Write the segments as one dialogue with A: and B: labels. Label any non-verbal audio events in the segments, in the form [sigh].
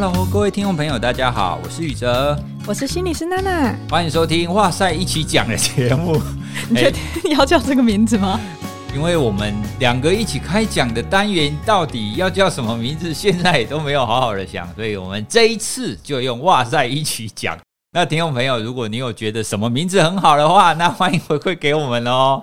A: Hello，各位听众朋友，大家好，我是宇哲，
B: 我是心理师娜娜，
A: 欢迎收听《哇塞一起讲》的节目。[laughs]
B: 你确 [laughs] 定你要叫这个名字吗？
A: 因为我们两个一起开讲的单元到底要叫什么名字，现在也都没有好好的想，所以我们这一次就用“哇塞一起讲”。那听众朋友，如果你有觉得什么名字很好的话，那欢迎回馈给我们哦。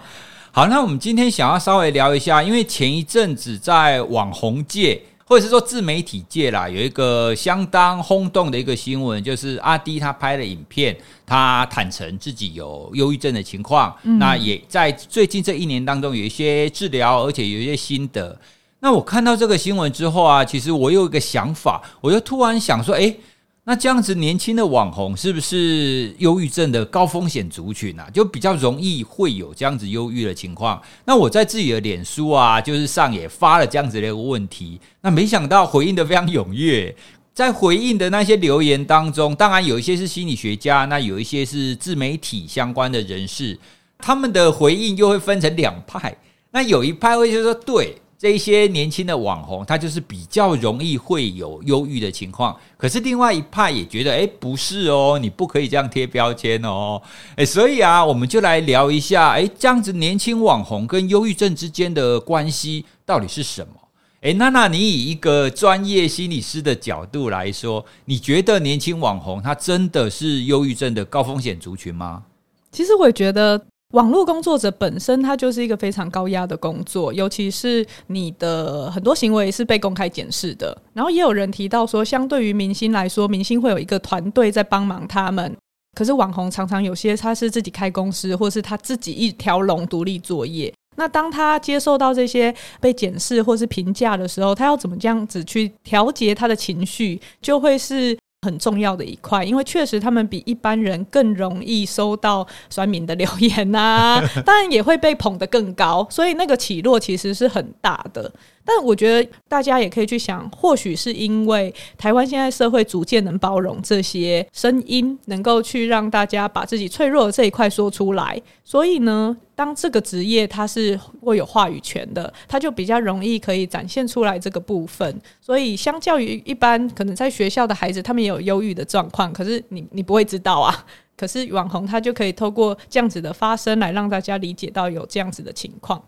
A: 好，那我们今天想要稍微聊一下，因为前一阵子在网红界。或者是说自媒体界啦，有一个相当轰动的一个新闻，就是阿迪他拍了影片，他坦诚自己有忧郁症的情况，嗯、那也在最近这一年当中有一些治疗，而且有一些心得。那我看到这个新闻之后啊，其实我有一个想法，我就突然想说，诶。那这样子年轻的网红是不是忧郁症的高风险族群啊？就比较容易会有这样子忧郁的情况。那我在自己的脸书啊，就是上也发了这样子的一个问题。那没想到回应得非常踊跃，在回应的那些留言当中，当然有一些是心理学家，那有一些是自媒体相关的人士，他们的回应又会分成两派。那有一派会就说对。这一些年轻的网红，他就是比较容易会有忧郁的情况。可是另外一派也觉得，哎，不是哦，你不可以这样贴标签哦。哎，所以啊，我们就来聊一下，哎，这样子年轻网红跟忧郁症之间的关系到底是什么？哎，娜娜，你以一个专业心理师的角度来说，你觉得年轻网红他真的是忧郁症的高风险族群吗？
B: 其实我觉得。网络工作者本身，他就是一个非常高压的工作，尤其是你的很多行为是被公开检视的。然后也有人提到说，相对于明星来说，明星会有一个团队在帮忙他们，可是网红常常有些他是自己开公司，或是他自己一条龙独立作业。那当他接受到这些被检视或是评价的时候，他要怎么这样子去调节他的情绪，就会是。很重要的一块，因为确实他们比一般人更容易收到酸民的留言呐、啊，[laughs] 当然也会被捧得更高，所以那个起落其实是很大的。但我觉得大家也可以去想，或许是因为台湾现在社会逐渐能包容这些声音，能够去让大家把自己脆弱的这一块说出来，所以呢，当这个职业它是会有话语权的，它就比较容易可以展现出来这个部分。所以相较于一般可能在学校的孩子，他们也有忧郁的状况，可是你你不会知道啊。可是网红他就可以透过这样子的发声来让大家理解到有这样子的情况。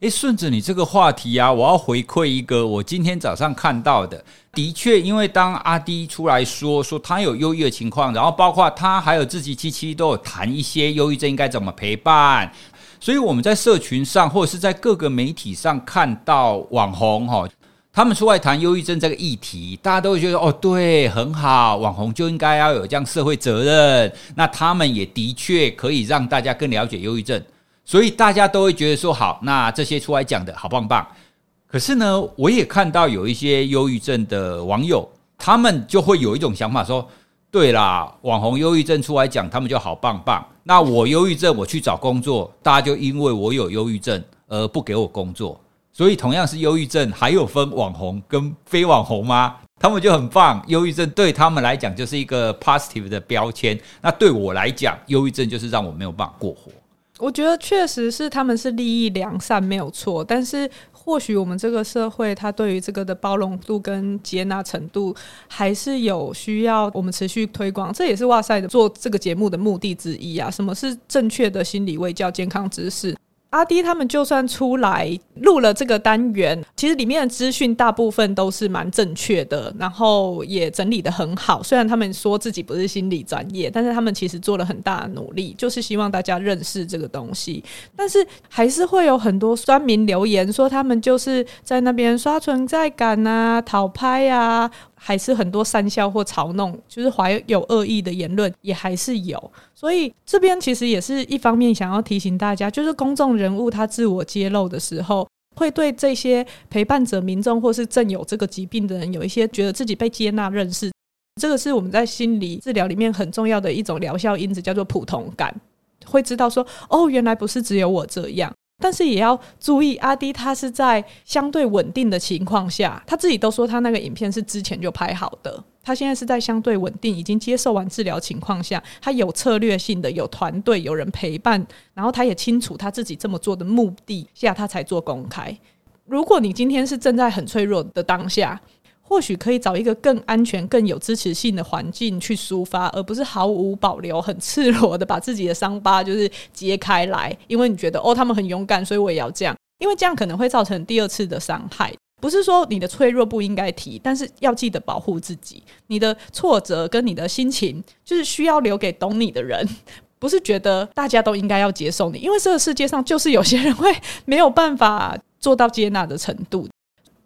A: 诶，顺着你这个话题啊，我要回馈一个我今天早上看到的。的确，因为当阿迪出来说说他有忧郁的情况，然后包括他还有自己七七都有谈一些忧郁症应该怎么陪伴，所以我们在社群上或者是在各个媒体上看到网红哈，他们出来谈忧郁症这个议题，大家都会觉得哦，对，很好，网红就应该要有这样社会责任。那他们也的确可以让大家更了解忧郁症。所以大家都会觉得说好，那这些出来讲的好棒棒。可是呢，我也看到有一些忧郁症的网友，他们就会有一种想法说：对啦，网红忧郁症出来讲，他们就好棒棒。那我忧郁症，我去找工作，大家就因为我有忧郁症而不给我工作。所以同样是忧郁症，还有分网红跟非网红吗？他们就很棒，忧郁症对他们来讲就是一个 positive 的标签。那对我来讲，忧郁症就是让我没有办法过活。
B: 我觉得确实是他们是利益良善，没有错。但是或许我们这个社会，它对于这个的包容度跟接纳程度，还是有需要我们持续推广。这也是哇塞的做这个节目的目的之一啊！什么是正确的心理卫教健康知识？阿迪他们就算出来录了这个单元，其实里面的资讯大部分都是蛮正确的，然后也整理得很好。虽然他们说自己不是心理专业，但是他们其实做了很大的努力，就是希望大家认识这个东西。但是还是会有很多酸民留言说他们就是在那边刷存在感啊、讨拍啊。还是很多讪笑或嘲弄，就是怀有恶意的言论也还是有，所以这边其实也是一方面想要提醒大家，就是公众人物他自我揭露的时候，会对这些陪伴者民众或是正有这个疾病的人有一些觉得自己被接纳认识，这个是我们在心理治疗里面很重要的一种疗效因子，叫做普通感，会知道说哦，原来不是只有我这样。但是也要注意，阿迪他是在相对稳定的情况下，他自己都说他那个影片是之前就拍好的。他现在是在相对稳定、已经接受完治疗情况下，他有策略性的、有团队、有人陪伴，然后他也清楚他自己这么做的目的下，他才做公开。如果你今天是正在很脆弱的当下，或许可以找一个更安全、更有支持性的环境去抒发，而不是毫无保留、很赤裸的把自己的伤疤就是揭开来。因为你觉得哦，他们很勇敢，所以我也要这样。[laughs] 因为这样可能会造成第二次的伤害。不是说你的脆弱不应该提，但是要记得保护自己。你的挫折跟你的心情，就是需要留给懂你的人。不是觉得大家都应该要接受你，因为这个世界上就是有些人会没有办法做到接纳的程度。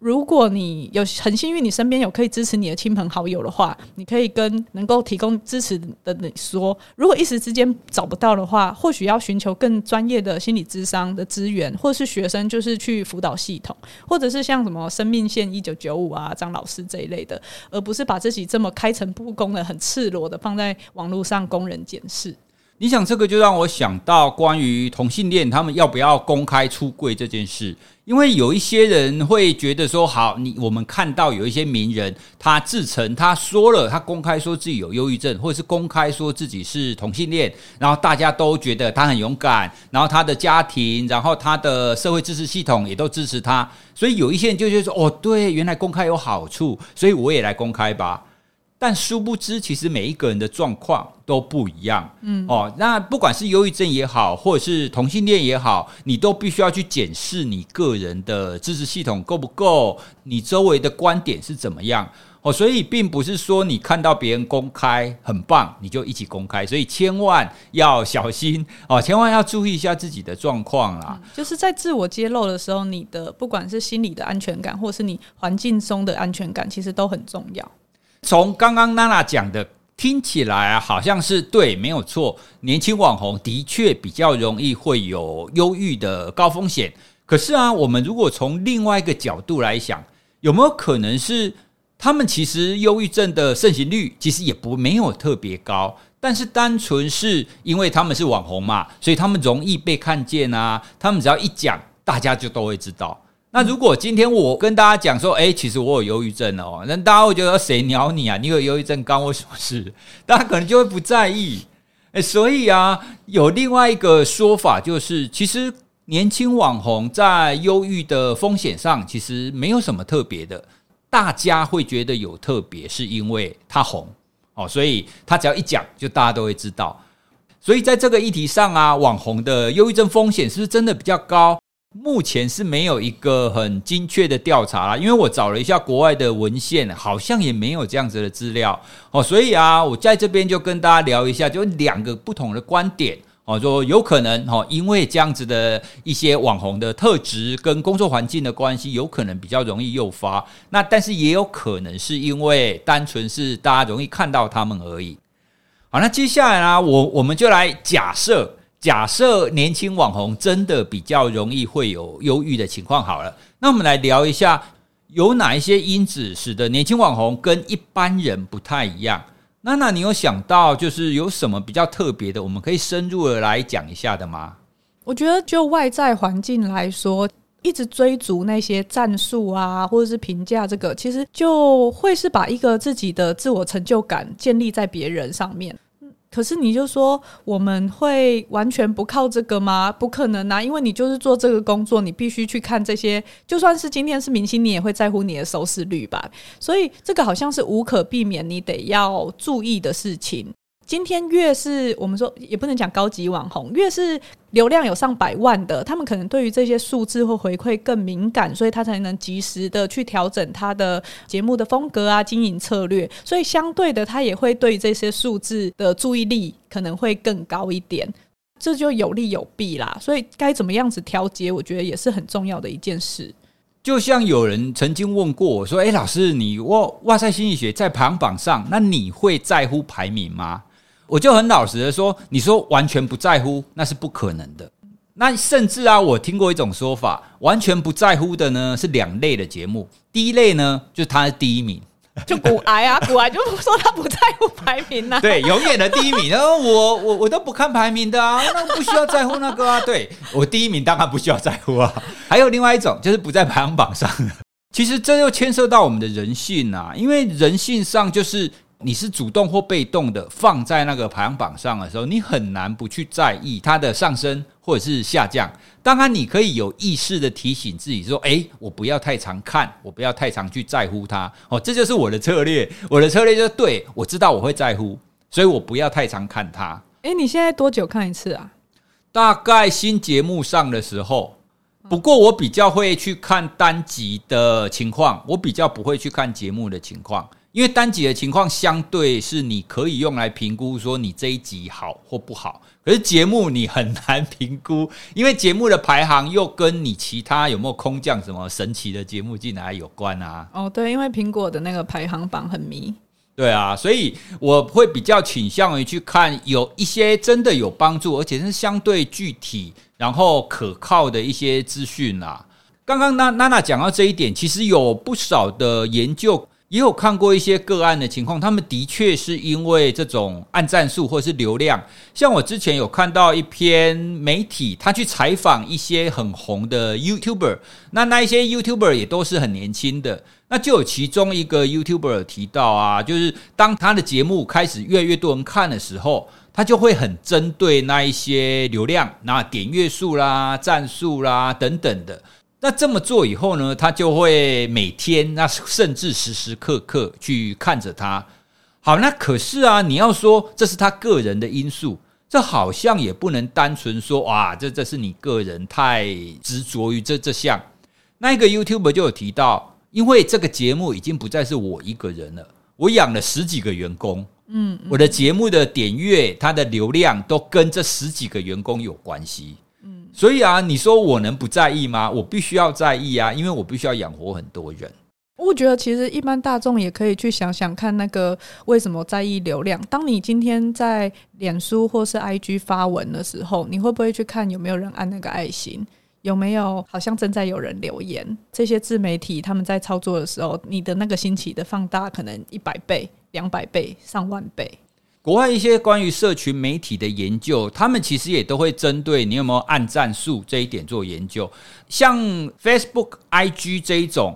B: 如果你有很幸运，你身边有可以支持你的亲朋好友的话，你可以跟能够提供支持的你说。如果一时之间找不到的话，或许要寻求更专业的心理咨商的资源，或是学生就是去辅导系统，或者是像什么生命线一九九五啊、张老师这一类的，而不是把自己这么开诚布公的、很赤裸的放在网络上供人检视。
A: 你想这个就让我想到关于同性恋他们要不要公开出柜这件事，因为有一些人会觉得说，好，你我们看到有一些名人，他自称他说了，他公开说自己有忧郁症，或者是公开说自己是同性恋，然后大家都觉得他很勇敢，然后他的家庭，然后他的社会支持系统也都支持他，所以有一些人就觉得说，哦，对，原来公开有好处，所以我也来公开吧。但殊不知，其实每一个人的状况都不一样。嗯，哦，那不管是忧郁症也好，或者是同性恋也好，你都必须要去检视你个人的支持系统够不够，你周围的观点是怎么样。哦，所以并不是说你看到别人公开很棒，你就一起公开。所以千万要小心哦，千万要注意一下自己的状况啦。
B: 嗯，就是在自我揭露的时候，你的不管是心理的安全感，或是你环境中的安全感，其实都很重要。
A: 从刚刚娜娜讲的听起来，好像是对，没有错。年轻网红的确比较容易会有忧郁的高风险。可是啊，我们如果从另外一个角度来想，有没有可能是他们其实忧郁症的盛行率其实也不没有特别高，但是单纯是因为他们是网红嘛，所以他们容易被看见啊。他们只要一讲，大家就都会知道。那如果今天我跟大家讲说，哎，其实我有忧郁症哦，那大家会觉得谁鸟你啊？你有忧郁症，关我什么事？[laughs] 大家可能就会不在意。哎，所以啊，有另外一个说法，就是其实年轻网红在忧郁的风险上，其实没有什么特别的。大家会觉得有特别，是因为他红哦，所以他只要一讲，就大家都会知道。所以在这个议题上啊，网红的忧郁症风险是不是真的比较高？目前是没有一个很精确的调查啦，因为我找了一下国外的文献，好像也没有这样子的资料哦，所以啊，我在这边就跟大家聊一下，就两个不同的观点哦，说有可能哦，因为这样子的一些网红的特质跟工作环境的关系，有可能比较容易诱发，那但是也有可能是因为单纯是大家容易看到他们而已。好，那接下来呢，我我们就来假设。假设年轻网红真的比较容易会有忧郁的情况，好了，那我们来聊一下有哪一些因子使得年轻网红跟一般人不太一样。娜娜，你有想到就是有什么比较特别的，我们可以深入的来讲一下的吗？
B: 我觉得就外在环境来说，一直追逐那些战术啊，或者是评价，这个其实就会是把一个自己的自我成就感建立在别人上面。可是你就说我们会完全不靠这个吗？不可能啊！因为你就是做这个工作，你必须去看这些。就算是今天是明星，你也会在乎你的收视率吧？所以这个好像是无可避免，你得要注意的事情。今天越是我们说也不能讲高级网红，越是流量有上百万的，他们可能对于这些数字或回馈更敏感，所以他才能及时的去调整他的节目的风格啊、经营策略。所以相对的，他也会对这些数字的注意力可能会更高一点。这就有利有弊啦。所以该怎么样子调节，我觉得也是很重要的一件事。
A: 就像有人曾经问过我说：“诶，老师，你哇哇塞心理学在排行榜上，那你会在乎排名吗？”我就很老实的说，你说完全不在乎，那是不可能的。那甚至啊，我听过一种说法，完全不在乎的呢是两类的节目。第一类呢，就是他是第一名，
B: 就骨癌啊，[laughs] 骨癌就说他不在乎排名呐、啊，
A: 对，永远的第一名。然后我我我都不看排名的啊，那不需要在乎那个啊。对，我第一名当然不需要在乎啊。还有另外一种，就是不在排行榜上的。其实这又牵涉到我们的人性啊，因为人性上就是。你是主动或被动的放在那个排行榜上的时候，你很难不去在意它的上升或者是下降。当然，你可以有意识的提醒自己说：“诶，我不要太常看，我不要太常去在乎它。”哦，这就是我的策略。我的策略就是对，我知道我会在乎，所以我不要太常看它。
B: 诶，你现在多久看一次啊？
A: 大概新节目上的时候。不过我比较会去看单集的情况，我比较不会去看节目的情况，因为单集的情况相对是你可以用来评估说你这一集好或不好，可是节目你很难评估，因为节目的排行又跟你其他有没有空降什么神奇的节目进来有关啊。
B: 哦，对，因为苹果的那个排行榜很迷。
A: 对啊，所以我会比较倾向于去看有一些真的有帮助，而且是相对具体，然后可靠的一些资讯啦。刚刚娜娜娜讲到这一点，其实有不少的研究也有看过一些个案的情况，他们的确是因为这种按赞数或是流量。像我之前有看到一篇媒体，他去采访一些很红的 YouTuber，那那一些 YouTuber 也都是很年轻的。那就有其中一个 YouTuber 提到啊，就是当他的节目开始越来越多人看的时候，他就会很针对那一些流量、那点阅数啦、赞数啦等等的。那这么做以后呢，他就会每天，那甚至时时刻刻去看着他。好，那可是啊，你要说这是他个人的因素，这好像也不能单纯说哇，这这是你个人太执着于这这项。那一个 YouTuber 就有提到。因为这个节目已经不再是我一个人了，我养了十几个员工，嗯，我的节目的点阅、它的流量都跟这十几个员工有关系，嗯，所以啊，你说我能不在意吗？我必须要在意啊，因为我必须要养活很多人。
B: 我觉得其实一般大众也可以去想想看，那个为什么在意流量？当你今天在脸书或是 IG 发文的时候，你会不会去看有没有人按那个爱心？有没有好像正在有人留言？这些自媒体他们在操作的时候，你的那个星期的放大可能一百倍、两百倍、上万倍。
A: 国外一些关于社群媒体的研究，他们其实也都会针对你有没有按赞数这一点做研究。像 Facebook、IG 这一种，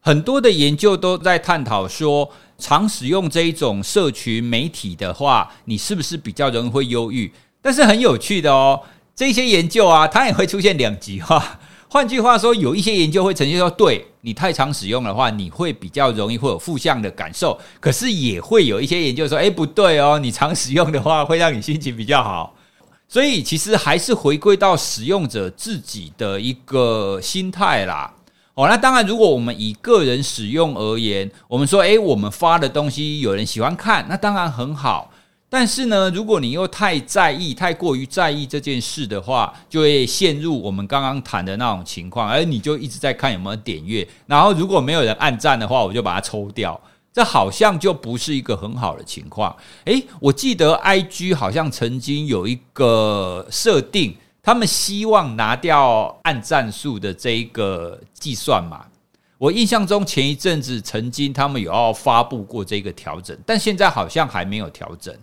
A: 很多的研究都在探讨说，常使用这一种社群媒体的话，你是不是比较容易会忧郁？但是很有趣的哦。这些研究啊，它也会出现两极化。换句话说，有一些研究会呈现说，对你太常使用的话，你会比较容易会有负向的感受。可是也会有一些研究说，诶，不对哦，你常使用的话，会让你心情比较好。[laughs] 所以其实还是回归到使用者自己的一个心态啦。哦，那当然，如果我们以个人使用而言，我们说，诶，我们发的东西有人喜欢看，那当然很好。但是呢，如果你又太在意、太过于在意这件事的话，就会陷入我们刚刚谈的那种情况，而你就一直在看有没有点阅，然后如果没有人按赞的话，我就把它抽掉，这好像就不是一个很好的情况。诶，我记得 IG 好像曾经有一个设定，他们希望拿掉按赞数的这一个计算嘛。我印象中前一阵子曾经他们有要发布过这个调整，但现在好像还没有调整。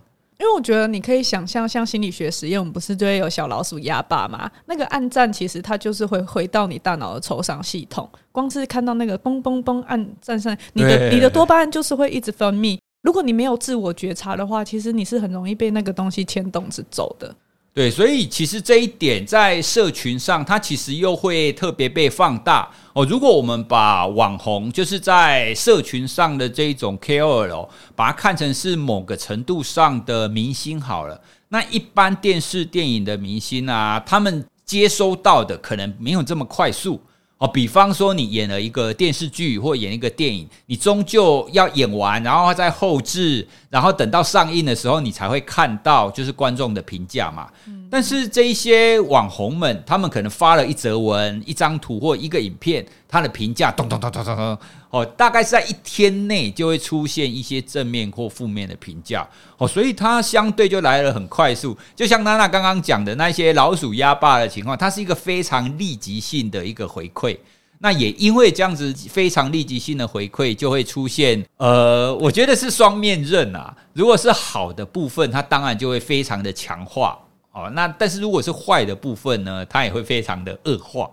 B: 因为我觉得你可以想象，像心理学实验，我们不是就会有小老鼠压霸吗？那个按赞其实它就是会回到你大脑的酬赏系统。光是看到那个嘣嘣嘣按赞上，你的你的多巴胺就是会一直分泌。如果你没有自我觉察的话，其实你是很容易被那个东西牵动着走的。
A: 对，所以其实这一点在社群上，它其实又会特别被放大哦。如果我们把网红，就是在社群上的这一种 KOL，把它看成是某个程度上的明星好了，那一般电视电影的明星啊，他们接收到的可能没有这么快速。哦，比方说你演了一个电视剧或演一个电影，你终究要演完，然后再后置，然后等到上映的时候，你才会看到就是观众的评价嘛。但是这一些网红们，他们可能发了一则文、一张图或一个影片，他的评价咚咚咚咚咚咚，哦，大概是在一天内就会出现一些正面或负面的评价，哦，所以它相对就来得很快速。就像娜娜刚刚讲的那些老鼠压霸的情况，它是一个非常立即性的一个回馈。那也因为这样子非常立即性的回馈，就会出现，呃，我觉得是双面刃啊。如果是好的部分，它当然就会非常的强化。哦，那但是如果是坏的部分呢，它也会非常的恶化。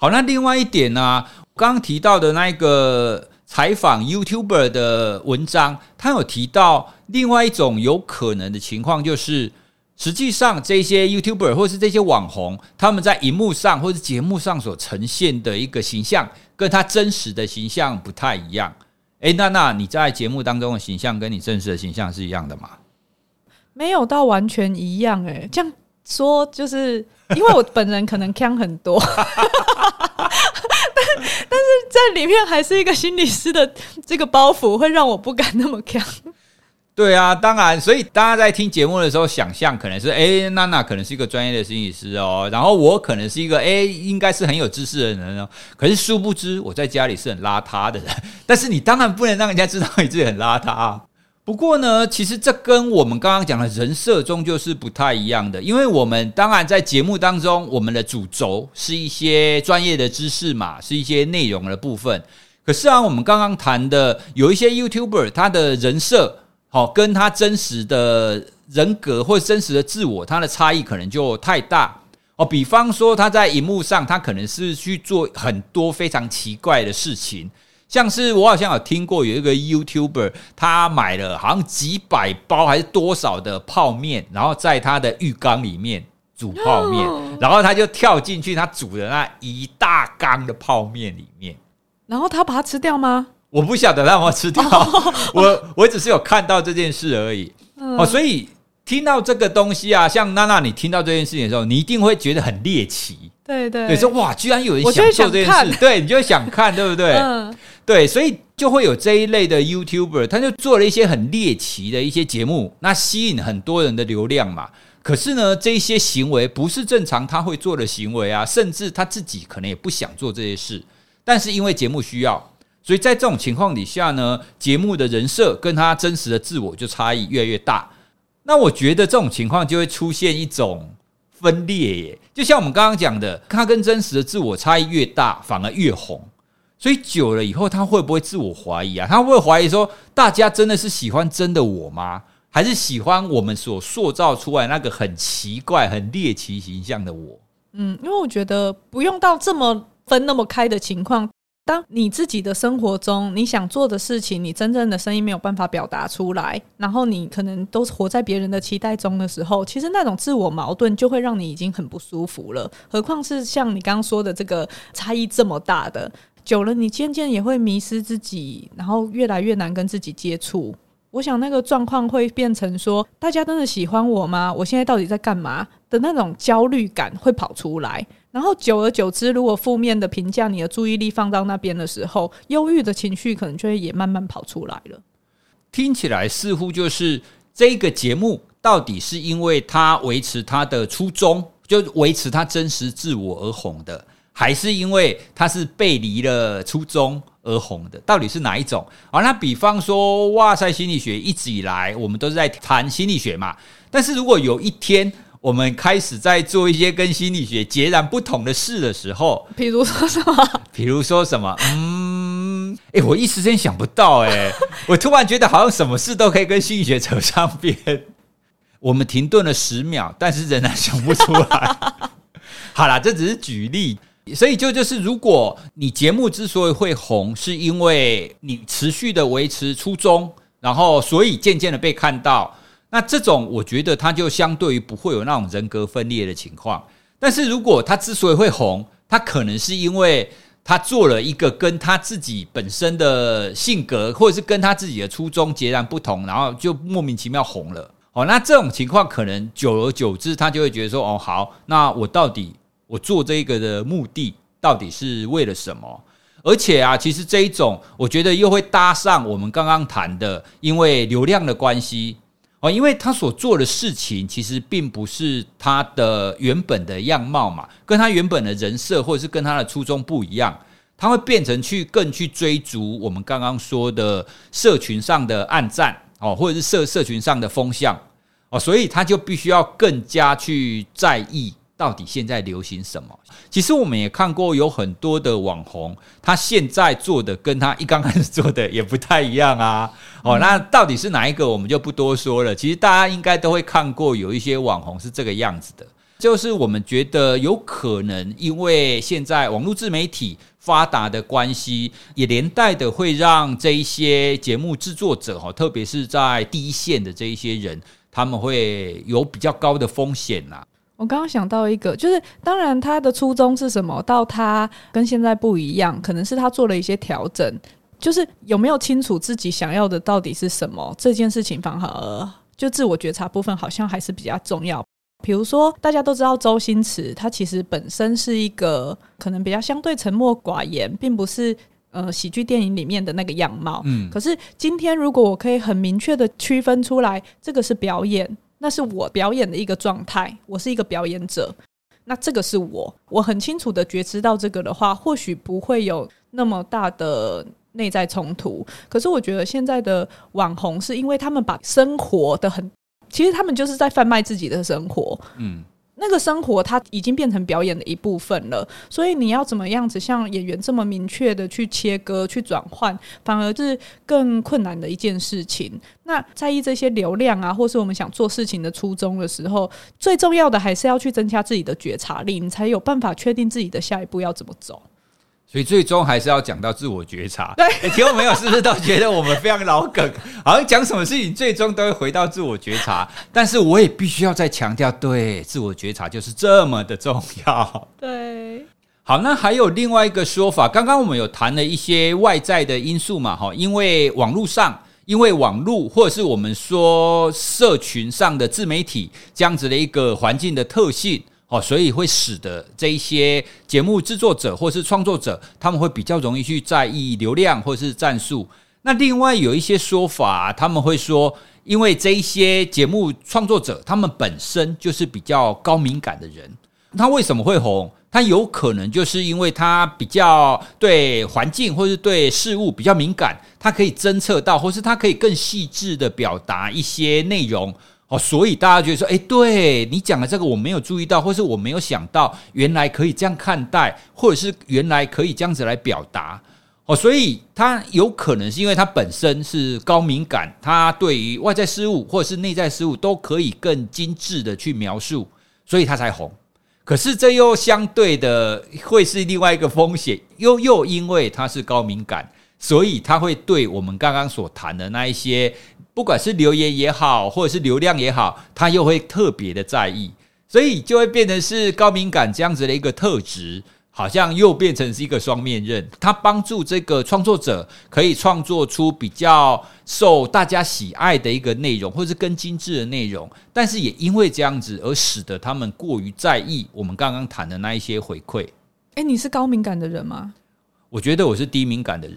A: 好，那另外一点呢，刚刚提到的那个采访 YouTuber 的文章，他有提到另外一种有可能的情况，就是实际上这些 YouTuber 或是这些网红，他们在荧幕上或是节目上所呈现的一个形象，跟他真实的形象不太一样。哎，娜娜，你在节目当中的形象跟你真实的形象是一样的吗？
B: 没有到完全一样，诶，这样说就是因为我本人可能锵很多。[laughs] [laughs] 但是在里面还是一个心理师的这个包袱，会让我不敢那么干。
A: 对啊，当然，所以大家在听节目的时候，想象可能是，哎，娜娜可能是一个专业的心理师哦，然后我可能是一个，哎，应该是很有知识的人哦。可是殊不知，我在家里是很邋遢的人。[laughs] 但是你当然不能让人家知道你自己很邋遢。不过呢，其实这跟我们刚刚讲的人设终究是不太一样的，因为我们当然在节目当中，我们的主轴是一些专业的知识嘛，是一些内容的部分。可是啊，我们刚刚谈的有一些 YouTuber，他的人设好，跟他真实的人格或真实的自我，他的差异可能就太大哦。比方说，他在荧幕上，他可能是去做很多非常奇怪的事情。像是我好像有听过有一个 YouTuber，他买了好像几百包还是多少的泡面，然后在他的浴缸里面煮泡面，然后他就跳进去他煮的那一大缸的泡面里面，
B: 然后他把它吃掉吗？
A: 我不晓得他有没有吃掉，[laughs] 我我只是有看到这件事而已。哦，所以听到这个东西啊，像娜娜，你听到这件事情的时候，你一定会觉得很猎奇。
B: 对对，
A: 对，说哇，居然有人想做这件事，对，你就想看，对不对？嗯。对，所以就会有这一类的 YouTuber，他就做了一些很猎奇的一些节目，那吸引很多人的流量嘛。可是呢，这些行为不是正常他会做的行为啊，甚至他自己可能也不想做这些事，但是因为节目需要，所以在这种情况底下呢，节目的人设跟他真实的自我就差异越来越大。那我觉得这种情况就会出现一种分裂耶，就像我们刚刚讲的，他跟真实的自我差异越大，反而越红。所以久了以后，他会不会自我怀疑啊？他会怀疑说，大家真的是喜欢真的我吗？还是喜欢我们所塑造出来那个很奇怪、很猎奇形象的我？
B: 嗯，因为我觉得不用到这么分那么开的情况。当你自己的生活中，你想做的事情，你真正的声音没有办法表达出来，然后你可能都活在别人的期待中的时候，其实那种自我矛盾就会让你已经很不舒服了。何况是像你刚刚说的这个差异这么大的。久了，你渐渐也会迷失自己，然后越来越难跟自己接触。我想那个状况会变成说，大家真的喜欢我吗？我现在到底在干嘛的那种焦虑感会跑出来。然后久而久之，如果负面的评价，你的注意力放到那边的时候，忧郁的情绪可能就会也慢慢跑出来了。
A: 听起来似乎就是这个节目到底是因为他维持他的初衷，就维持他真实自我而红的。还是因为他是背离了初衷而红的，到底是哪一种？好，那比方说，哇塞心理学一直以来我们都是在谈心理学嘛。但是如果有一天我们开始在做一些跟心理学截然不同的事的时候，
B: 比如说什么？[laughs]
A: 比如说什么？嗯，诶，我一时间想不到，诶，[laughs] 我突然觉得好像什么事都可以跟心理学扯上边。我们停顿了十秒，但是仍然想不出来。[laughs] 好啦，这只是举例。所以就就是，如果你节目之所以会红，是因为你持续的维持初衷，然后所以渐渐的被看到，那这种我觉得他就相对于不会有那种人格分裂的情况。但是如果他之所以会红，他可能是因为他做了一个跟他自己本身的性格，或者是跟他自己的初衷截然不同，然后就莫名其妙红了。哦，那这种情况可能久而久之，他就会觉得说，哦，好，那我到底。我做这个的目的到底是为了什么？而且啊，其实这一种，我觉得又会搭上我们刚刚谈的，因为流量的关系哦，因为他所做的事情其实并不是他的原本的样貌嘛，跟他原本的人设或者是跟他的初衷不一样，他会变成去更去追逐我们刚刚说的社群上的暗赞哦，或者是社社群上的风向哦，所以他就必须要更加去在意。到底现在流行什么？其实我们也看过有很多的网红，他现在做的跟他一刚开始做的也不太一样啊。哦，那到底是哪一个？我们就不多说了。其实大家应该都会看过有一些网红是这个样子的。就是我们觉得有可能，因为现在网络自媒体发达的关系，也连带的会让这一些节目制作者哈，特别是在第一线的这一些人，他们会有比较高的风险呐。
B: 我刚刚想到一个，就是当然他的初衷是什么，到他跟现在不一样，可能是他做了一些调整，就是有没有清楚自己想要的到底是什么这件事情，反而就自我觉察部分好像还是比较重要。比如说，大家都知道周星驰，他其实本身是一个可能比较相对沉默寡言，并不是呃喜剧电影里面的那个样貌。嗯，可是今天如果我可以很明确的区分出来，这个是表演，那是我表演的一个状态，我是一个表演者，那这个是我，我很清楚的觉知到这个的话，或许不会有那么大的内在冲突。可是我觉得现在的网红是因为他们把生活的很。其实他们就是在贩卖自己的生活，嗯，那个生活它已经变成表演的一部分了，所以你要怎么样子像演员这么明确的去切割、去转换，反而是更困难的一件事情。那在意这些流量啊，或是我们想做事情的初衷的时候，最重要的还是要去增加自己的觉察力，你才有办法确定自己的下一步要怎么走。
A: 所以最终还是要讲到自我觉察。对，听众朋友是不是都觉得我们非常老梗？[laughs] 好像讲什么事情最终都会回到自我觉察。但是我也必须要再强调，对，自我觉察就是这么的重要。
B: 对，
A: 好，那还有另外一个说法，刚刚我们有谈了一些外在的因素嘛，哈，因为网络上，因为网络或者是我们说社群上的自媒体这样子的一个环境的特性。哦，所以会使得这一些节目制作者或是创作者，他们会比较容易去在意流量或是战术。那另外有一些说法，他们会说，因为这一些节目创作者，他们本身就是比较高敏感的人，他为什么会红？他有可能就是因为他比较对环境或是对事物比较敏感，他可以侦测到，或是他可以更细致的表达一些内容。哦，所以大家觉得说，诶，对你讲的这个我没有注意到，或是我没有想到，原来可以这样看待，或者是原来可以这样子来表达。哦，所以他有可能是因为他本身是高敏感，他对于外在事物或者是内在事物都可以更精致的去描述，所以他才红。可是这又相对的会是另外一个风险，又又因为他是高敏感，所以他会对我们刚刚所谈的那一些。不管是留言也好，或者是流量也好，他又会特别的在意，所以就会变成是高敏感这样子的一个特质，好像又变成是一个双面刃。他帮助这个创作者可以创作出比较受大家喜爱的一个内容，或是更精致的内容，但是也因为这样子而使得他们过于在意我们刚刚谈的那一些回馈。
B: 诶，你是高敏感的人吗？
A: 我觉得我是低敏感的人。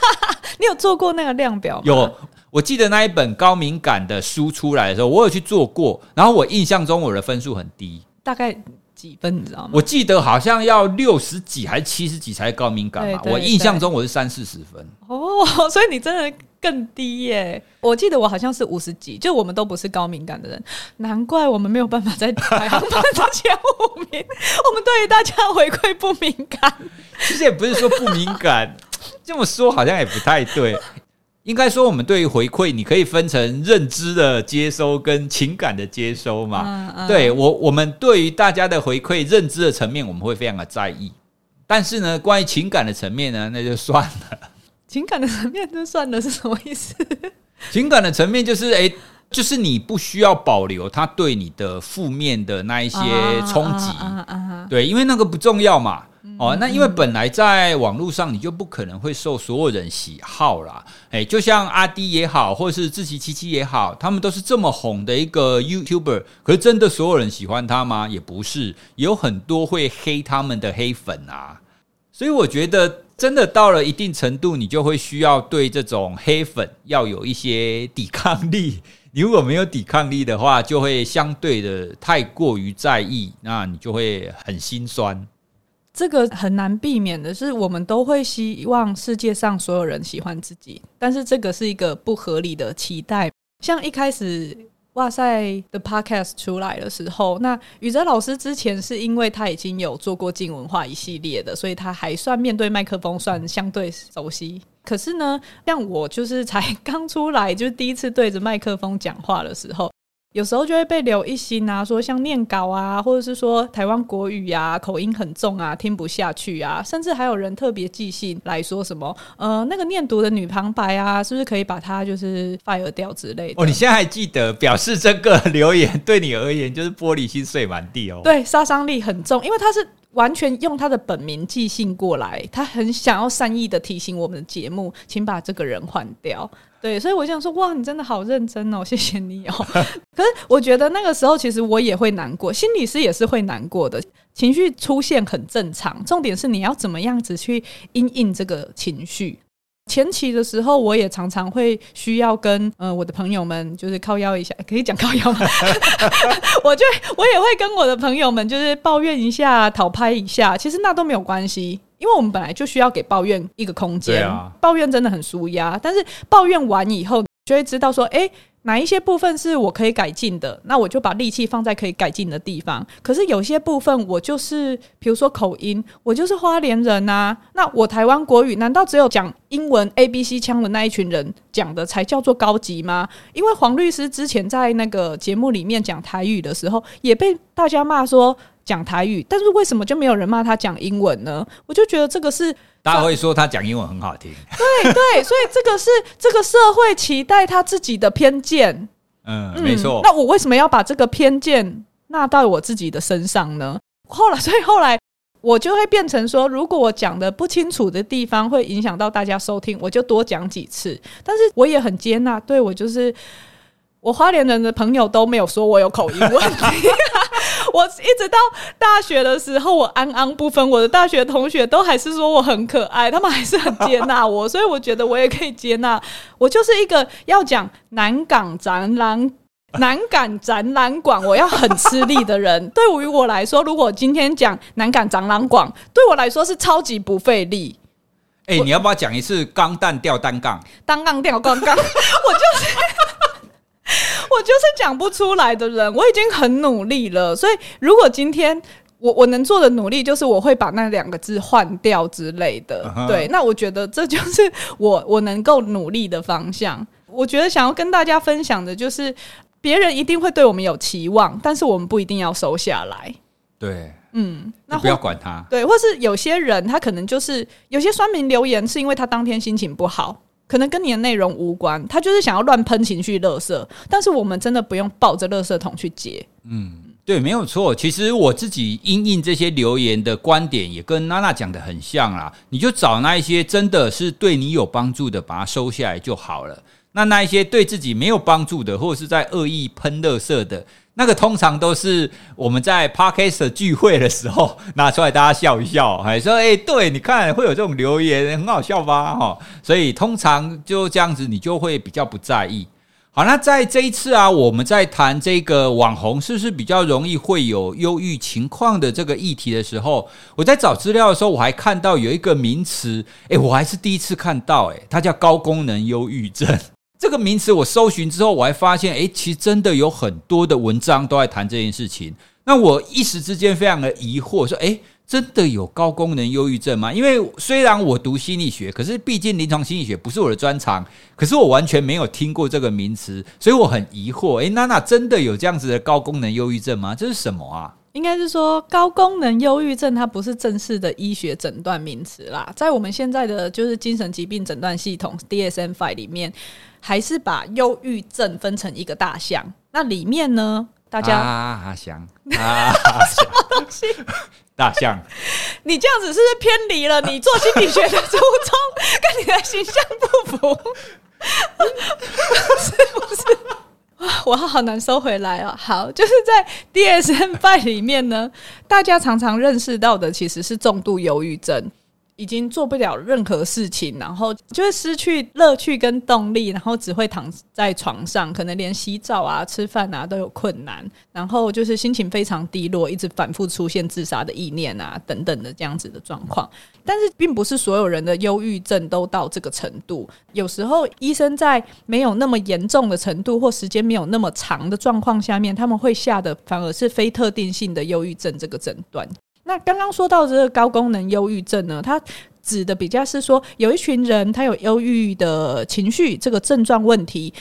A: [laughs]
B: 你有做过那个量表吗？
A: 有。我记得那一本高敏感的书出来的时候，我有去做过，然后我印象中我的分数很低，
B: 大概几分你知道吗？
A: 我记得好像要六十几还是七十几才高敏感嘛，我印象中我是三四十分。
B: 哦，[laughs] 所以你真的更低耶！我记得我好像是五十几，就我们都不是高敏感的人，难怪我们没有办法在排行榜的前五名。[laughs] 我们对于大家回馈不敏感，
A: 其实也不是说不敏感，[laughs] 这么说好像也不太对。应该说，我们对于回馈，你可以分成认知的接收跟情感的接收嘛。嗯嗯、对我，我们对于大家的回馈，认知的层面，我们会非常的在意。但是呢，关于情感的层面呢，那就算了。
B: 情感的层面就算了是什么意思？
A: 情感的层面就是，诶，就是你不需要保留他对你的负面的那一些冲击。对，因为那个不重要嘛。哦，那因为本来在网络上，你就不可能会受所有人喜好啦。诶，就像阿迪也好，或者是志祺七七也好，他们都是这么红的一个 YouTuber，可是真的所有人喜欢他吗？也不是，有很多会黑他们的黑粉啊。所以我觉得，真的到了一定程度，你就会需要对这种黑粉要有一些抵抗力。你如果没有抵抗力的话，就会相对的太过于在意，那你就会很心酸。
B: 这个很难避免的是，我们都会希望世界上所有人喜欢自己，但是这个是一个不合理的期待。像一开始哇塞的 podcast 出来的时候，那宇哲老师之前是因为他已经有做过静文化一系列的，所以他还算面对麦克风算相对熟悉。可是呢，像我就是才刚出来，就是第一次对着麦克风讲话的时候。有时候就会被留一心啊，说像念稿啊，或者是说台湾国语啊，口音很重啊，听不下去啊，甚至还有人特别寄信来说什么，呃，那个念读的女旁白啊，是不是可以把它就是 fire 掉之类的？
A: 哦，你现在还记得，表示这个留言对你而言就是玻璃心碎满地哦。
B: 对，杀伤力很重，因为它是完全用他的本名寄信过来，他很想要善意的提醒我们的节目，请把这个人换掉。对，所以我想说，哇，你真的好认真哦，谢谢你哦。[laughs] 可是我觉得那个时候，其实我也会难过，心理师也是会难过的，情绪出现很正常。重点是你要怎么样子去应应这个情绪。前期的时候，我也常常会需要跟呃我的朋友们就是靠腰一下，可以讲靠腰吗？[laughs] 我就我也会跟我的朋友们就是抱怨一下，讨拍一下，其实那都没有关系。因为我们本来就需要给抱怨一个空间，啊、抱怨真的很舒压。但是抱怨完以后，就会知道说，哎，哪一些部分是我可以改进的，那我就把力气放在可以改进的地方。可是有些部分，我就是，比如说口音，我就是花莲人呐、啊，那我台湾国语，难道只有讲英文 A B C 腔的那一群人讲的才叫做高级吗？因为黄律师之前在那个节目里面讲台语的时候，也被大家骂说。讲台语，但是为什么就没有人骂他讲英文呢？我就觉得这个是
A: 大家会说他讲英文很好听，
B: 对对，所以这个是 [laughs] 这个社会期待他自己的偏见。
A: 嗯，没错。
B: 那我为什么要把这个偏见纳到我自己的身上呢？后来，[laughs] 所以后来我就会变成说，如果我讲的不清楚的地方会影响到大家收听，我就多讲几次。但是我也很接纳，对我就是。我花莲人的朋友都没有说我有口音问题，我一直到大学的时候，我安安不分，我的大学同学都还是说我很可爱，他们还是很接纳我，所以我觉得我也可以接纳。我就是一个要讲南港展览、[laughs] 南港展览馆，我要很吃力的人。对于我来说，如果今天讲南港展览馆，对我来说是超级不费力。
A: 哎、欸，你要不要讲一次钢弹吊单杠？
B: 单杠吊钢杠，[laughs] 我就是。我就是讲不出来的人，我已经很努力了。所以，如果今天我我能做的努力，就是我会把那两个字换掉之类的。Uh huh. 对，那我觉得这就是我 [laughs] 我能够努力的方向。我觉得想要跟大家分享的就是，别人一定会对我们有期望，但是我们不一定要收下来。
A: 对，
B: 嗯，那
A: 不要管他。
B: 对，或是有些人他可能就是有些酸民留言，是因为他当天心情不好。可能跟你的内容无关，他就是想要乱喷情绪垃圾，但是我们真的不用抱着垃圾桶去接。
A: 嗯，对，没有错。其实我自己因应这些留言的观点，也跟娜娜讲的很像啦。你就找那一些真的是对你有帮助的，把它收下来就好了。那那一些对自己没有帮助的，或者是在恶意喷垃圾的。那个通常都是我们在 Podcast 聚会的时候拿出来，大家笑一笑，还 [laughs] 说：“哎，对，你看会有这种留言，很好笑吧？”哈，所以通常就这样子，你就会比较不在意。好，那在这一次啊，我们在谈这个网红是不是比较容易会有忧郁情况的这个议题的时候，我在找资料的时候，我还看到有一个名词，哎，我还是第一次看到，哎，它叫高功能忧郁症。这个名词我搜寻之后，我还发现，诶，其实真的有很多的文章都在谈这件事情。那我一时之间非常的疑惑，说，诶，真的有高功能忧郁症吗？因为虽然我读心理学，可是毕竟临床心理学不是我的专长，可是我完全没有听过这个名词，所以我很疑惑。诶，娜娜真的有这样子的高功能忧郁症吗？这是什么啊？
B: 应该是说高功能忧郁症，它不是正式的医学诊断名词啦，在我们现在的就是精神疾病诊断系统 DSM-5 里面，还是把忧郁症分成一个大项。那里面呢，大家
A: 啊，想啊，什么东西？[laughs] 大象，
B: 你这样子是不是偏离了你做心理学的初衷，跟你的形象不符？[laughs] 是不是？[laughs] 我好难收回来哦。好，[laughs] 就是在 DSM-5 里面呢，大家常常认识到的其实是重度忧郁症。已经做不了任何事情，然后就会失去乐趣跟动力，然后只会躺在床上，可能连洗澡啊、吃饭啊都有困难，然后就是心情非常低落，一直反复出现自杀的意念啊等等的这样子的状况。但是，并不是所有人的忧郁症都到这个程度，有时候医生在没有那么严重的程度或时间没有那么长的状况下面，他们会下的反而是非特定性的忧郁症这个诊断。那刚刚说到这个高功能忧郁症呢，它指的比较是说，有一群人他有忧郁的情绪这个症状问题，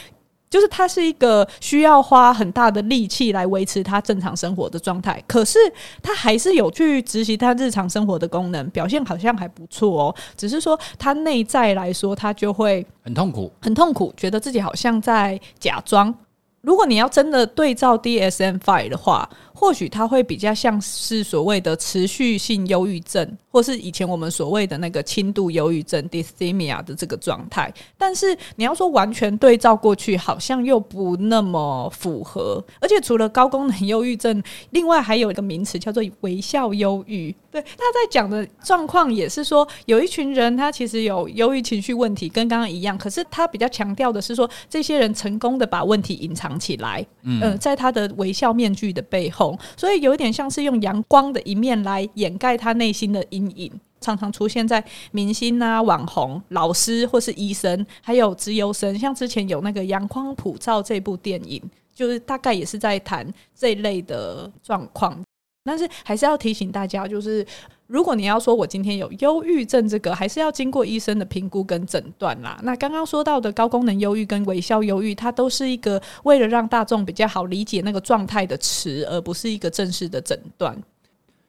B: 就是他是一个需要花很大的力气来维持他正常生活的状态，可是他还是有去执行他日常生活的功能，表现好像还不错哦。只是说他内在来说，他就会
A: 很痛苦，
B: 很痛苦，觉得自己好像在假装。如果你要真的对照 DSM Five 的话，或许它会比较像是所谓的持续性忧郁症，或是以前我们所谓的那个轻度忧郁症 （dysthymia） 的这个状态。但是你要说完全对照过去，好像又不那么符合。而且除了高功能忧郁症，另外还有一个名词叫做微笑忧郁。对，他在讲的状况也是说，有一群人他其实有忧郁情绪问题，跟刚刚一样。可是他比较强调的是说，这些人成功的把问题隐藏起来，嗯、呃，在他的微笑面具的背后，所以有一点像是用阳光的一面来掩盖他内心的阴影，常常出现在明星啊、网红、老师或是医生，还有资优生。像之前有那个《阳光普照》这部电影，就是大概也是在谈这一类的状况。但是还是要提醒大家，就是如果你要说我今天有忧郁症，这个还是要经过医生的评估跟诊断啦。那刚刚说到的高功能忧郁跟微笑忧郁，它都是一个为了让大众比较好理解那个状态的词，而不是一个正式的诊断。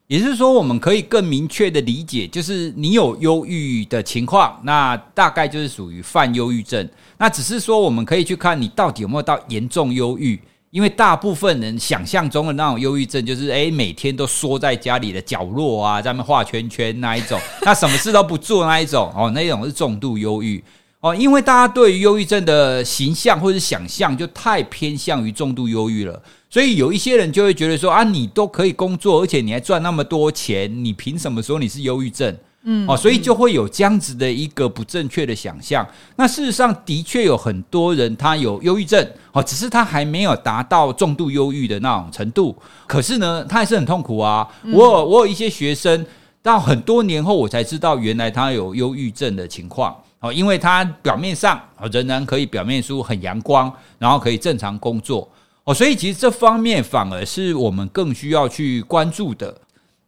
A: 也是说，我们可以更明确的理解，就是你有忧郁的情况，那大概就是属于犯忧郁症。那只是说，我们可以去看你到底有没有到严重忧郁。因为大部分人想象中的那种忧郁症，就是诶每天都缩在家里的角落啊，在那画圈圈那一种，[laughs] 那什么事都不做那一种哦，那一种是重度忧郁哦。因为大家对于忧郁症的形象或者想象就太偏向于重度忧郁了，所以有一些人就会觉得说啊，你都可以工作，而且你还赚那么多钱，你凭什么说你是忧郁症？嗯，哦，所以就会有这样子的一个不正确的想象。那事实上的确有很多人他有忧郁症，哦，只是他还没有达到重度忧郁的那种程度。可是呢，他还是很痛苦啊。我有我有一些学生到很多年后，我才知道原来他有忧郁症的情况。哦，因为他表面上仍然可以表面出很阳光，然后可以正常工作。哦，所以其实这方面反而是我们更需要去关注的。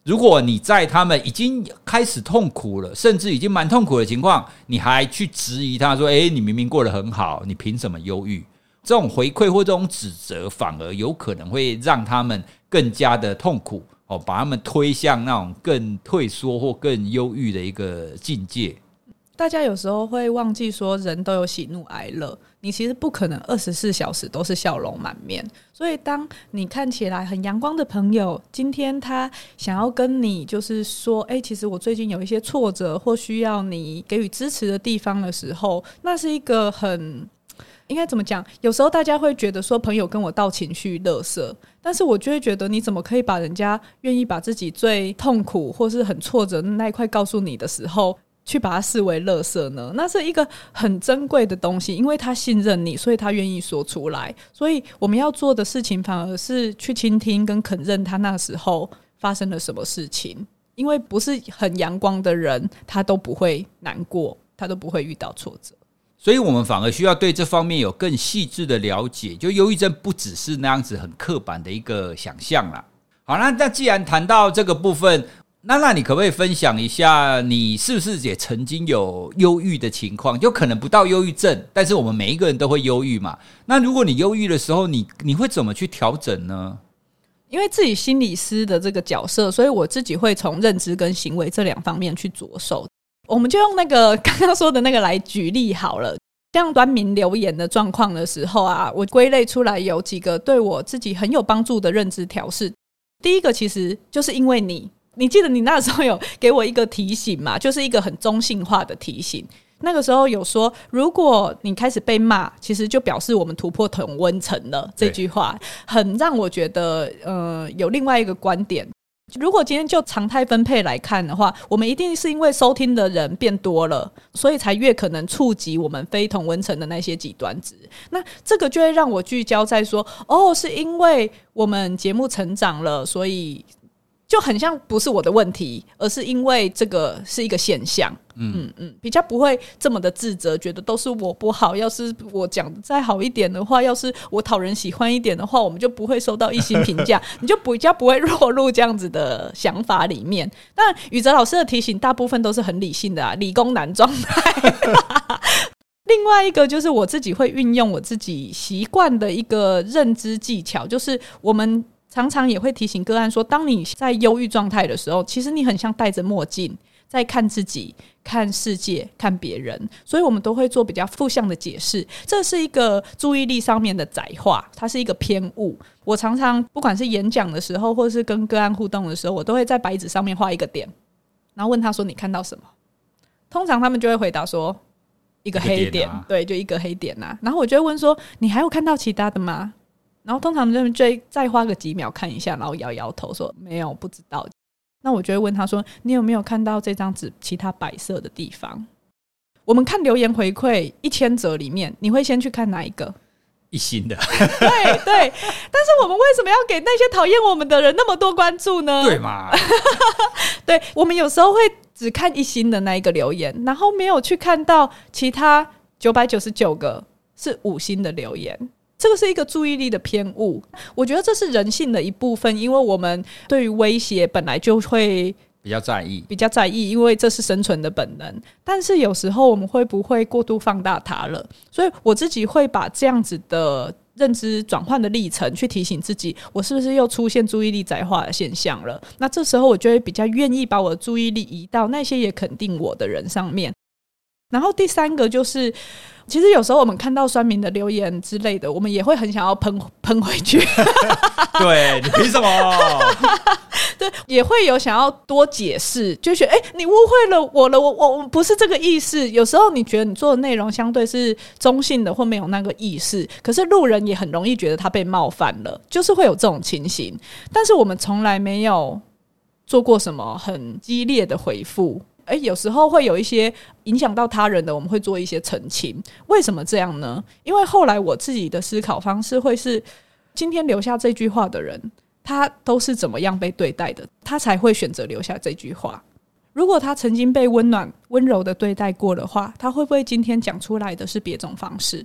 A: 如果你在他们已经开始痛苦了，甚至已经蛮痛苦的情况，你还去质疑他说：“诶，你明明过得很好，你凭什么忧郁？”这种回馈或这种指责，反而有可能会让他们更加的痛苦哦，把他们推向那种更退缩或更忧郁的一个境界。
B: 大家有时候会忘记说，人都有喜怒哀乐，你其实不可能二十四小时都是笑容满面。所以，当你看起来很阳光的朋友，今天他想要跟你就是说，哎，其实我最近有一些挫折或需要你给予支持的地方的时候，那是一个很应该怎么讲？有时候大家会觉得说，朋友跟我倒情绪垃圾，但是我就会觉得，你怎么可以把人家愿意把自己最痛苦或是很挫折的那一块告诉你的时候，去把它视为垃圾呢？那是一个很珍贵的东西，因为他信任你，所以他愿意说出来。所以我们要做的事情，反而是去倾听跟肯认他那时候发生了什么事情。因为不是很阳光的人，他都不会难过，他都不会遇到挫折。
A: 所以我们反而需要对这方面有更细致的了解。就忧郁症不只是那样子很刻板的一个想象了。好，那那既然谈到这个部分。那那你可不可以分享一下，你是不是也曾经有忧郁的情况？就可能不到忧郁症，但是我们每一个人都会忧郁嘛。那如果你忧郁的时候，你你会怎么去调整呢？
B: 因为自己心理师的这个角色，所以我自己会从认知跟行为这两方面去着手。我们就用那个刚刚说的那个来举例好了。像端明留言的状况的时候啊，我归类出来有几个对我自己很有帮助的认知调试。第一个其实就是因为你。你记得你那时候有给我一个提醒嘛？[laughs] 就是一个很中性化的提醒。那个时候有说，如果你开始被骂，其实就表示我们突破同温层了。这句话很让我觉得，呃，有另外一个观点。如果今天就常态分配来看的话，我们一定是因为收听的人变多了，所以才越可能触及我们非同温层的那些极端值。那这个就会让我聚焦在说，哦，是因为我们节目成长了，所以。就很像不是我的问题，而是因为这个是一个现象。嗯嗯嗯，比较不会这么的自责，觉得都是我不好。要是我讲的再好一点的话，要是我讨人喜欢一点的话，我们就不会收到一星评价，[laughs] 你就比较不会落入这样子的想法里面。但宇哲老师的提醒，大部分都是很理性的啊，理工男状态。[laughs] 另外一个就是我自己会运用我自己习惯的一个认知技巧，就是我们常常也会提醒个案说，当你在忧郁状态的时候，其实你很像戴着墨镜在看自己、看世界、看别人，所以我们都会做比较负向的解释。这是一个注意力上面的窄化，它是一个偏误。我常常不管是演讲的时候，或是跟个案互动的时候，我都会在白纸上面画一个点，然后问他说：“你看到什么？”通常他们就会回答说。一个黑点，对，就一个黑点呐、啊。然后我就会问说：“你还有看到其他的吗？”然后通常他们就再花个几秒看一下，然后摇摇头说：“没有，不知道。”那我就会问他说：“你有没有看到这张纸其他白色的地方？”我们看留言回馈一千则里面，你会先去看哪一个？
A: 一星的。
B: 对对。但是我们为什么要给那些讨厌我们的人那么多关注呢？
A: 对嘛？[laughs]
B: 对，我们有时候会。只看一星的那一个留言，然后没有去看到其他九百九十九个是五星的留言，这个是一个注意力的偏误。我觉得这是人性的一部分，因为我们对于威胁本来就会
A: 比较在意，
B: 比较在意，因为这是生存的本能。但是有时候我们会不会过度放大它了？所以我自己会把这样子的。认知转换的历程，去提醒自己，我是不是又出现注意力窄化的现象了？那这时候，我就会比较愿意把我的注意力移到那些也肯定我的人上面。然后第三个就是，其实有时候我们看到酸民的留言之类的，我们也会很想要喷 [laughs] 喷回去。[laughs]
A: 对，你凭什么？[laughs]
B: 对，也会有想要多解释，就觉得哎，你误会了我了，我我我不是这个意思。有时候你觉得你做的内容相对是中性的，或没有那个意思，可是路人也很容易觉得他被冒犯了，就是会有这种情形。但是我们从来没有做过什么很激烈的回复。哎，有时候会有一些影响到他人的，我们会做一些澄清。为什么这样呢？因为后来我自己的思考方式会是，今天留下这句话的人。他都是怎么样被对待的，他才会选择留下这句话。如果他曾经被温暖、温柔的对待过的话，他会不会今天讲出来的是别种方式？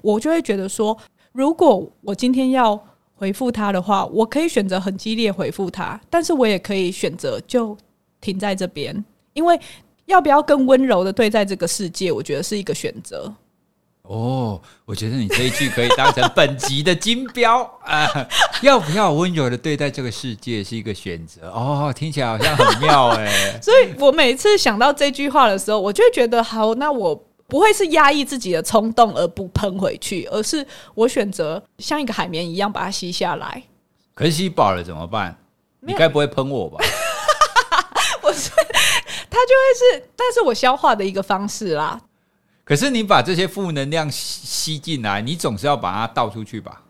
B: 我就会觉得说，如果我今天要回复他的话，我可以选择很激烈回复他，但是我也可以选择就停在这边，因为要不要更温柔的对待这个世界，我觉得是一个选择。
A: 哦，我觉得你这一句可以当成本集的金标 [laughs] 啊！要不要温柔的对待这个世界是一个选择哦，听起来好像很妙哎。[laughs]
B: 所以我每次想到这句话的时候，我就会觉得好，那我不会是压抑自己的冲动而不喷回去，而是我选择像一个海绵一样把它吸下来。
A: 可是吸饱了怎么办？你该不会喷我吧？
B: 它就会是，但是我消化的一个方式啦。
A: 可是你把这些负能量吸进来，你总是要把它倒出去吧？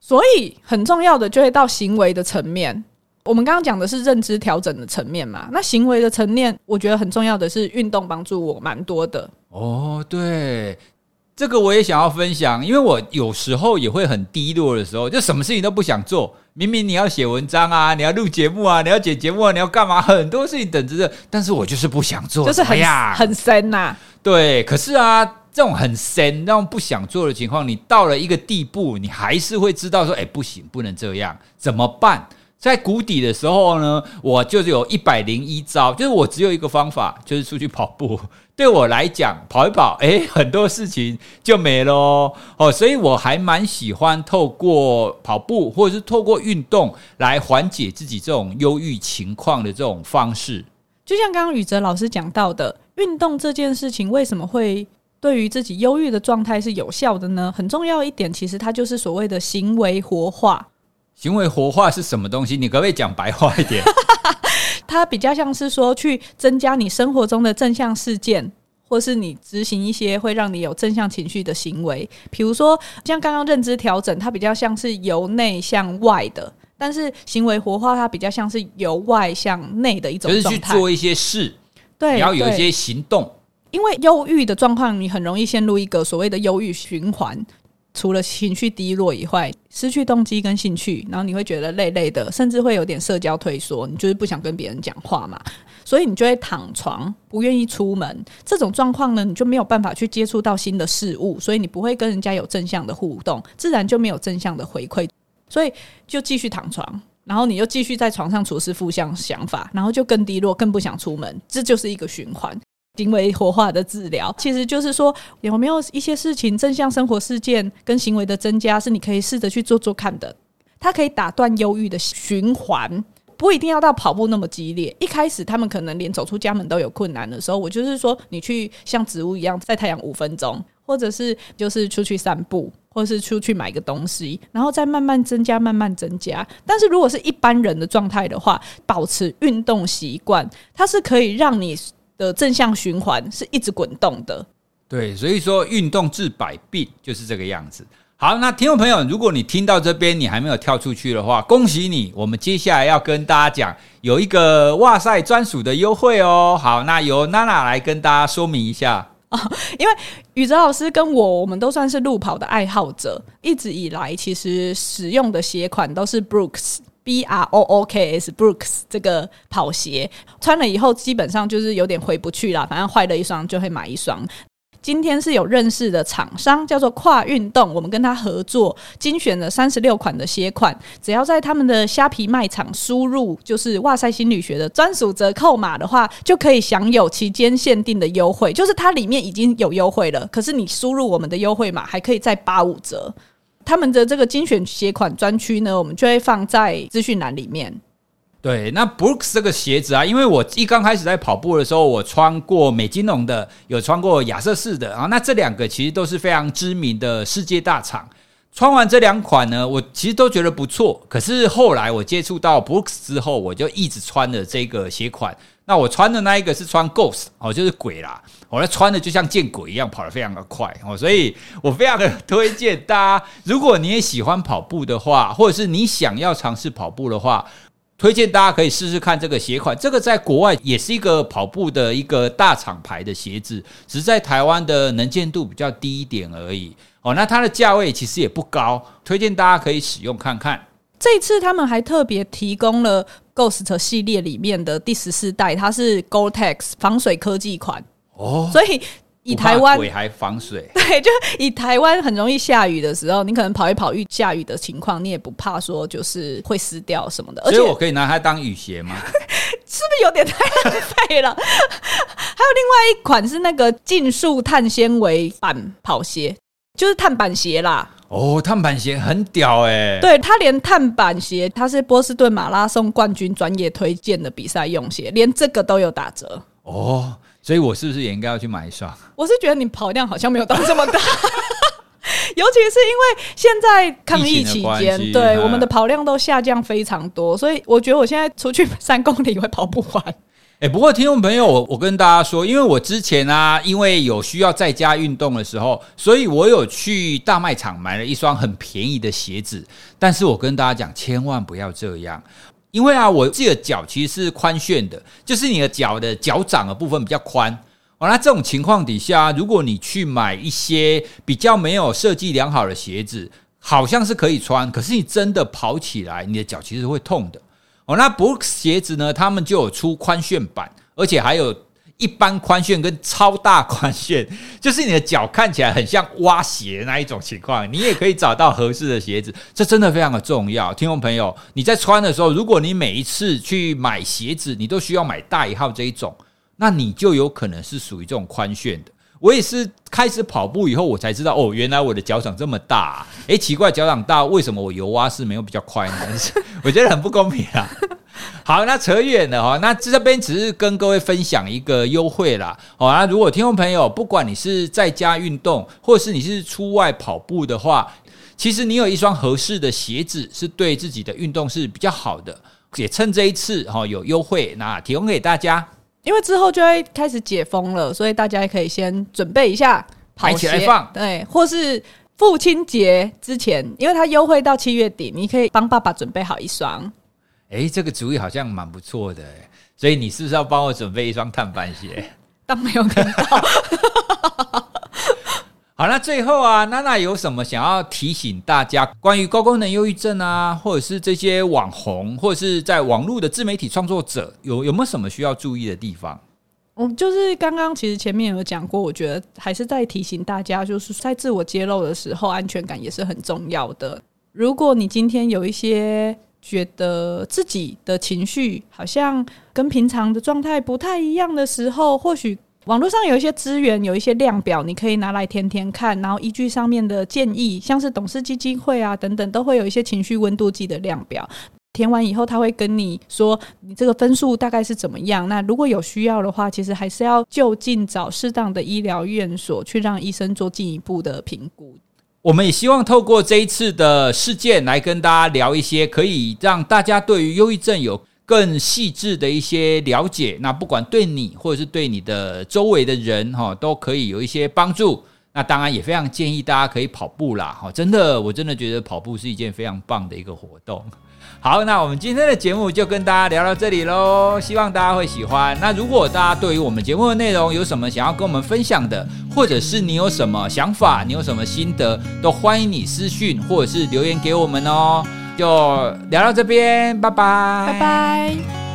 B: 所以很重要的就会到行为的层面。我们刚刚讲的是认知调整的层面嘛？那行为的层面，我觉得很重要的是运动帮助我蛮多的。
A: 哦，对，这个我也想要分享，因为我有时候也会很低落的时候，就什么事情都不想做。明明你要写文章啊，你要录节目啊，你要剪节目啊，你要干嘛？很多事情等着着，但是我就是不想做，
B: 就是很呀，很深呐。
A: 对，可是啊，这种很深、那种不想做的情况，你到了一个地步，你还是会知道说，哎，不行，不能这样，怎么办？在谷底的时候呢，我就是有一百零一招，就是我只有一个方法，就是出去跑步。[laughs] 对我来讲，跑一跑，哎，很多事情就没了哦。所以我还蛮喜欢透过跑步或者是透过运动来缓解自己这种忧郁情况的这种方式。
B: 就像刚刚宇哲老师讲到的。运动这件事情为什么会对于自己忧郁的状态是有效的呢？很重要一点，其实它就是所谓的行为活化。
A: 行为活化是什么东西？你可不可以讲白话一点？[laughs]
B: 它比较像是说，去增加你生活中的正向事件，或是你执行一些会让你有正向情绪的行为。比如说，像刚刚认知调整，它比较像是由内向外的；但是行为活化，它比较像是由外向内的一种状态，
A: 就是去做一些事。
B: 对，
A: 你要有一些行动，
B: 因为忧郁的状况，你很容易陷入一个所谓的忧郁循环。除了情绪低落以外，失去动机跟兴趣，然后你会觉得累累的，甚至会有点社交退缩。你就是不想跟别人讲话嘛，所以你就会躺床，不愿意出门。这种状况呢，你就没有办法去接触到新的事物，所以你不会跟人家有正向的互动，自然就没有正向的回馈，所以就继续躺床。然后你又继续在床上处事负向想法，然后就更低落，更不想出门，这就是一个循环。行为活化的治疗，其实就是说有没有一些事情，正向生活事件跟行为的增加，是你可以试着去做做看的。它可以打断忧郁的循环，不一定要到跑步那么激烈。一开始他们可能连走出家门都有困难的时候，我就是说，你去像植物一样晒太阳五分钟，或者是就是出去散步，或者是出去买个东西，然后再慢慢增加，慢慢增加。但是如果是一般人的状态的话，保持运动习惯，它是可以让你的正向循环是一直滚动的。
A: 对，所以说运动治百病就是这个样子。好，那听众朋友，如果你听到这边你还没有跳出去的话，恭喜你！我们接下来要跟大家讲有一个哇塞专属的优惠哦。好，那由娜娜来跟大家说明一下
B: 哦。[laughs] 因为宇哲老师跟我，我们都算是路跑的爱好者，一直以来其实使用的鞋款都是 Brooks B R O O K S Brooks 这个跑鞋，穿了以后基本上就是有点回不去了，反正坏了一双就会买一双。今天是有认识的厂商，叫做跨运动，我们跟他合作，精选了三十六款的鞋款，只要在他们的虾皮卖场输入就是“哇塞心理学”的专属折扣码的话，就可以享有期间限定的优惠。就是它里面已经有优惠了，可是你输入我们的优惠码，还可以再八五折。他们的这个精选鞋款专区呢，我们就会放在资讯栏里面。
A: 对，那 Brooks 这个鞋子啊，因为我一刚开始在跑步的时候，我穿过美津浓的，有穿过亚瑟士的啊。那这两个其实都是非常知名的世界大厂。穿完这两款呢，我其实都觉得不错。可是后来我接触到 Brooks 之后，我就一直穿的这个鞋款。那我穿的那一个是穿 Ghost 哦，就是鬼啦。我那穿的就像见鬼一样，跑得非常的快哦。所以我非常的推荐大家，如果你也喜欢跑步的话，或者是你想要尝试跑步的话。推荐大家可以试试看这个鞋款，这个在国外也是一个跑步的一个大厂牌的鞋子，只是在台湾的能见度比较低一点而已。哦，那它的价位其实也不高，推荐大家可以使用看看。
B: 这次他们还特别提供了 Ghost 系列里面的第十四代，它是 Gore-Tex 防水科技款哦，所以。以台湾
A: 鬼还防水，[laughs]
B: 对，就以台湾很容易下雨的时候，你可能跑一跑遇下雨的情况，你也不怕说就是会湿掉什么的。而且
A: 我可以拿它当雨鞋吗？[laughs]
B: 是不是有点太浪费了？[laughs] 还有另外一款是那个竞速碳纤维板跑鞋，就是碳板鞋啦。
A: 哦，碳板鞋很屌哎、欸！
B: 对，它连碳板鞋，它是波士顿马拉松冠军专业推荐的比赛用鞋，连这个都有打折
A: 哦。所以我是不是也应该要去买一双？
B: 我是觉得你跑量好像没有到这么大，[laughs] 尤其是因为现在抗疫期间，对我们的跑量都下降非常多，所以我觉得我现在出去三公里会跑不完。
A: 哎，不过听众朋友，我我跟大家说，因为我之前啊，因为有需要在家运动的时候，所以我有去大卖场买了一双很便宜的鞋子。但是我跟大家讲，千万不要这样。因为啊，我自己的脚其实是宽楦的，就是你的脚的脚掌的部分比较宽。哦，那这种情况底下，如果你去买一些比较没有设计良好的鞋子，好像是可以穿，可是你真的跑起来，你的脚其实会痛的。哦，那 Brooks 鞋子呢，他们就有出宽楦版，而且还有。一般宽楦跟超大宽楦，就是你的脚看起来很像蛙鞋那一种情况，你也可以找到合适的鞋子，这真的非常的重要。听众朋友，你在穿的时候，如果你每一次去买鞋子，你都需要买大一号这一种，那你就有可能是属于这种宽楦的。我也是开始跑步以后，我才知道哦，原来我的脚掌这么大啊。诶，奇怪，脚掌大，为什么我游蛙式没有比较快呢？[laughs] 我觉得很不公平啊。好，那扯远了哈，那这边只是跟各位分享一个优惠啦。好，那如果听众朋友，不管你是在家运动，或是你是出外跑步的话，其实你有一双合适的鞋子，是对自己的运动是比较好的。也趁这一次哈有优惠，那提供给大家。
B: 因为之后就会开始解封了，所以大家也可以先准备一下跑鞋，
A: 起来放。
B: 对，或是父亲节之前，因为它优惠到七月底，你可以帮爸爸准备好一双。
A: 哎，这个主意好像蛮不错的，所以你是不是要帮我准备一双碳板鞋？[laughs]
B: 当没有听到。
A: 好，那最后啊，娜娜有什么想要提醒大家关于高功能忧郁症啊，或者是这些网红，或者是在网络的自媒体创作者，有有没有什么需要注意的地方？
B: 嗯，就是刚刚其实前面有讲过，我觉得还是在提醒大家，就是在自我揭露的时候，安全感也是很重要的。如果你今天有一些觉得自己的情绪好像跟平常的状态不太一样的时候，或许网络上有一些资源，有一些量表，你可以拿来填填看，然后依据上面的建议，像是董事基金会啊等等，都会有一些情绪温度计的量表。填完以后，他会跟你说你这个分数大概是怎么样。那如果有需要的话，其实还是要就近找适当的医疗院所去让医生做进一步的评估。
A: 我们也希望透过这一次的事件来跟大家聊一些，可以让大家对于忧郁症有更细致的一些了解。那不管对你或者是对你的周围的人哈，都可以有一些帮助。那当然也非常建议大家可以跑步啦，哈，真的，我真的觉得跑步是一件非常棒的一个活动。好，那我们今天的节目就跟大家聊到这里喽，希望大家会喜欢。那如果大家对于我们节目的内容有什么想要跟我们分享的，或者是你有什么想法，你有什么心得，都欢迎你私讯或者是留言给我们哦。就聊到这边，拜拜，
B: 拜拜。